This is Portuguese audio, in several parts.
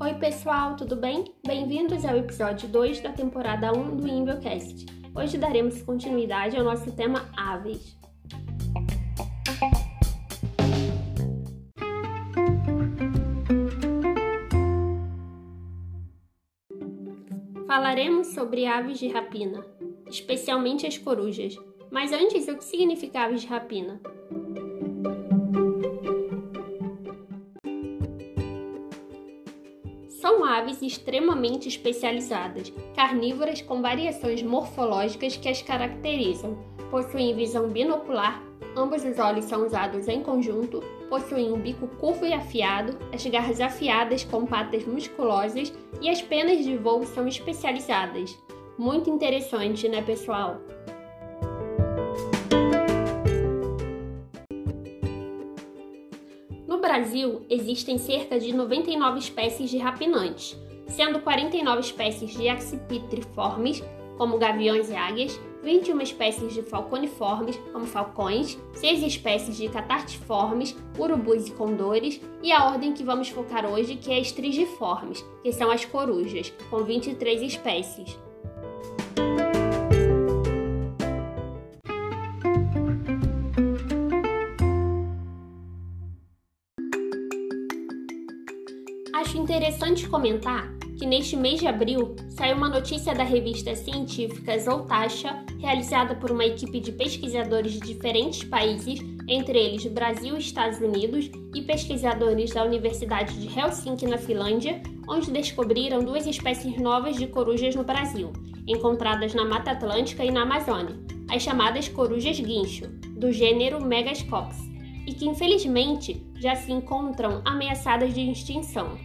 Oi, pessoal, tudo bem? Bem-vindos ao episódio 2 da temporada 1 do Imbiocast. Hoje daremos continuidade ao nosso tema aves. Falaremos sobre aves de rapina, especialmente as corujas. Mas antes, o que significa aves de rapina? Aves extremamente especializadas, carnívoras com variações morfológicas que as caracterizam. Possuem visão binocular, ambos os olhos são usados em conjunto, possuem um bico curvo e afiado, as garras afiadas com patas musculosas e as penas de voo são especializadas. Muito interessante, né, pessoal? Brasil, existem cerca de 99 espécies de rapinantes, sendo 49 espécies de accipitriformes, como gaviões e águias, 21 espécies de falconiformes, como falcões, 6 espécies de catartiformes, urubus e condores, e a ordem que vamos focar hoje, que é estrigiformes, que são as corujas, com 23 espécies. Acho interessante comentar que neste mês de abril saiu uma notícia da revista científica Zoltasha, realizada por uma equipe de pesquisadores de diferentes países, entre eles Brasil e Estados Unidos, e pesquisadores da Universidade de Helsinki, na Finlândia, onde descobriram duas espécies novas de corujas no Brasil, encontradas na Mata Atlântica e na Amazônia, as chamadas corujas guincho, do gênero Megascops, e que infelizmente já se encontram ameaçadas de extinção.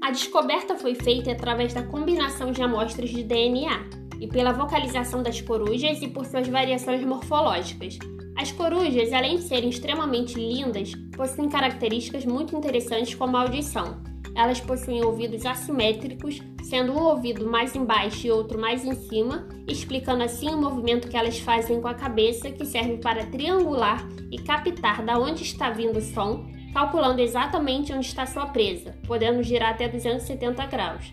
A descoberta foi feita através da combinação de amostras de DNA e pela vocalização das corujas e por suas variações morfológicas. As corujas, além de serem extremamente lindas, possuem características muito interessantes como a audição. Elas possuem ouvidos assimétricos, sendo um ouvido mais embaixo e outro mais em cima, explicando assim o movimento que elas fazem com a cabeça, que serve para triangular e captar da onde está vindo o som calculando exatamente onde está sua presa, podendo girar até 270 graus.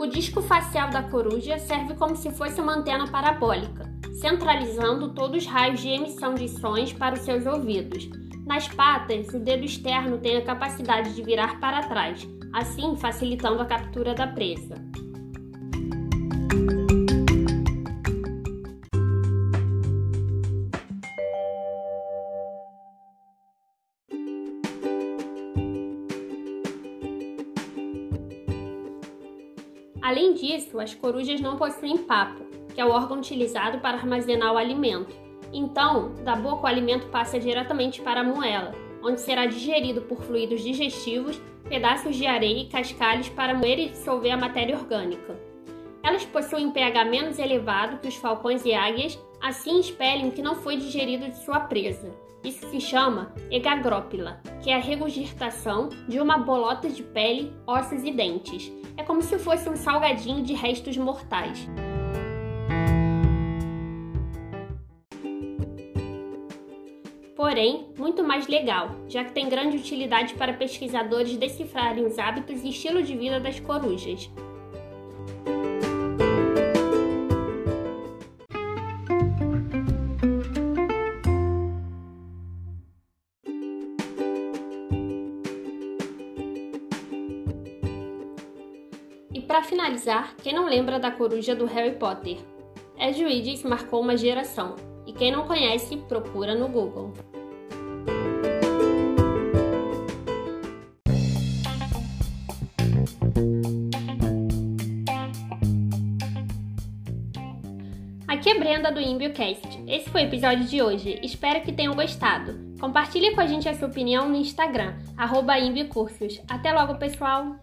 O disco facial da coruja serve como se fosse uma antena parabólica, centralizando todos os raios de emissão de sons para os seus ouvidos. Nas patas, o dedo externo tem a capacidade de virar para trás, assim facilitando a captura da presa. Além disso, as corujas não possuem papo, que é o órgão utilizado para armazenar o alimento. Então, da boca o alimento passa diretamente para a moela, onde será digerido por fluidos digestivos, pedaços de areia e cascalhos para moer e dissolver a matéria orgânica. Elas possuem pH menos elevado que os falcões e águias, assim expelem o que não foi digerido de sua presa. Isso se chama egagrópila, que é a regurgitação de uma bolota de pele, ossos e dentes. É como se fosse um salgadinho de restos mortais. Porém, muito mais legal, já que tem grande utilidade para pesquisadores decifrarem os hábitos e estilo de vida das corujas. E para finalizar, quem não lembra da coruja do Harry Potter? Ed Widges marcou uma geração, e quem não conhece, procura no Google. Aqui é Brenda do ImbioCast. Esse foi o episódio de hoje. Espero que tenham gostado. Compartilhe com a gente a sua opinião no Instagram, arroba Até logo, pessoal!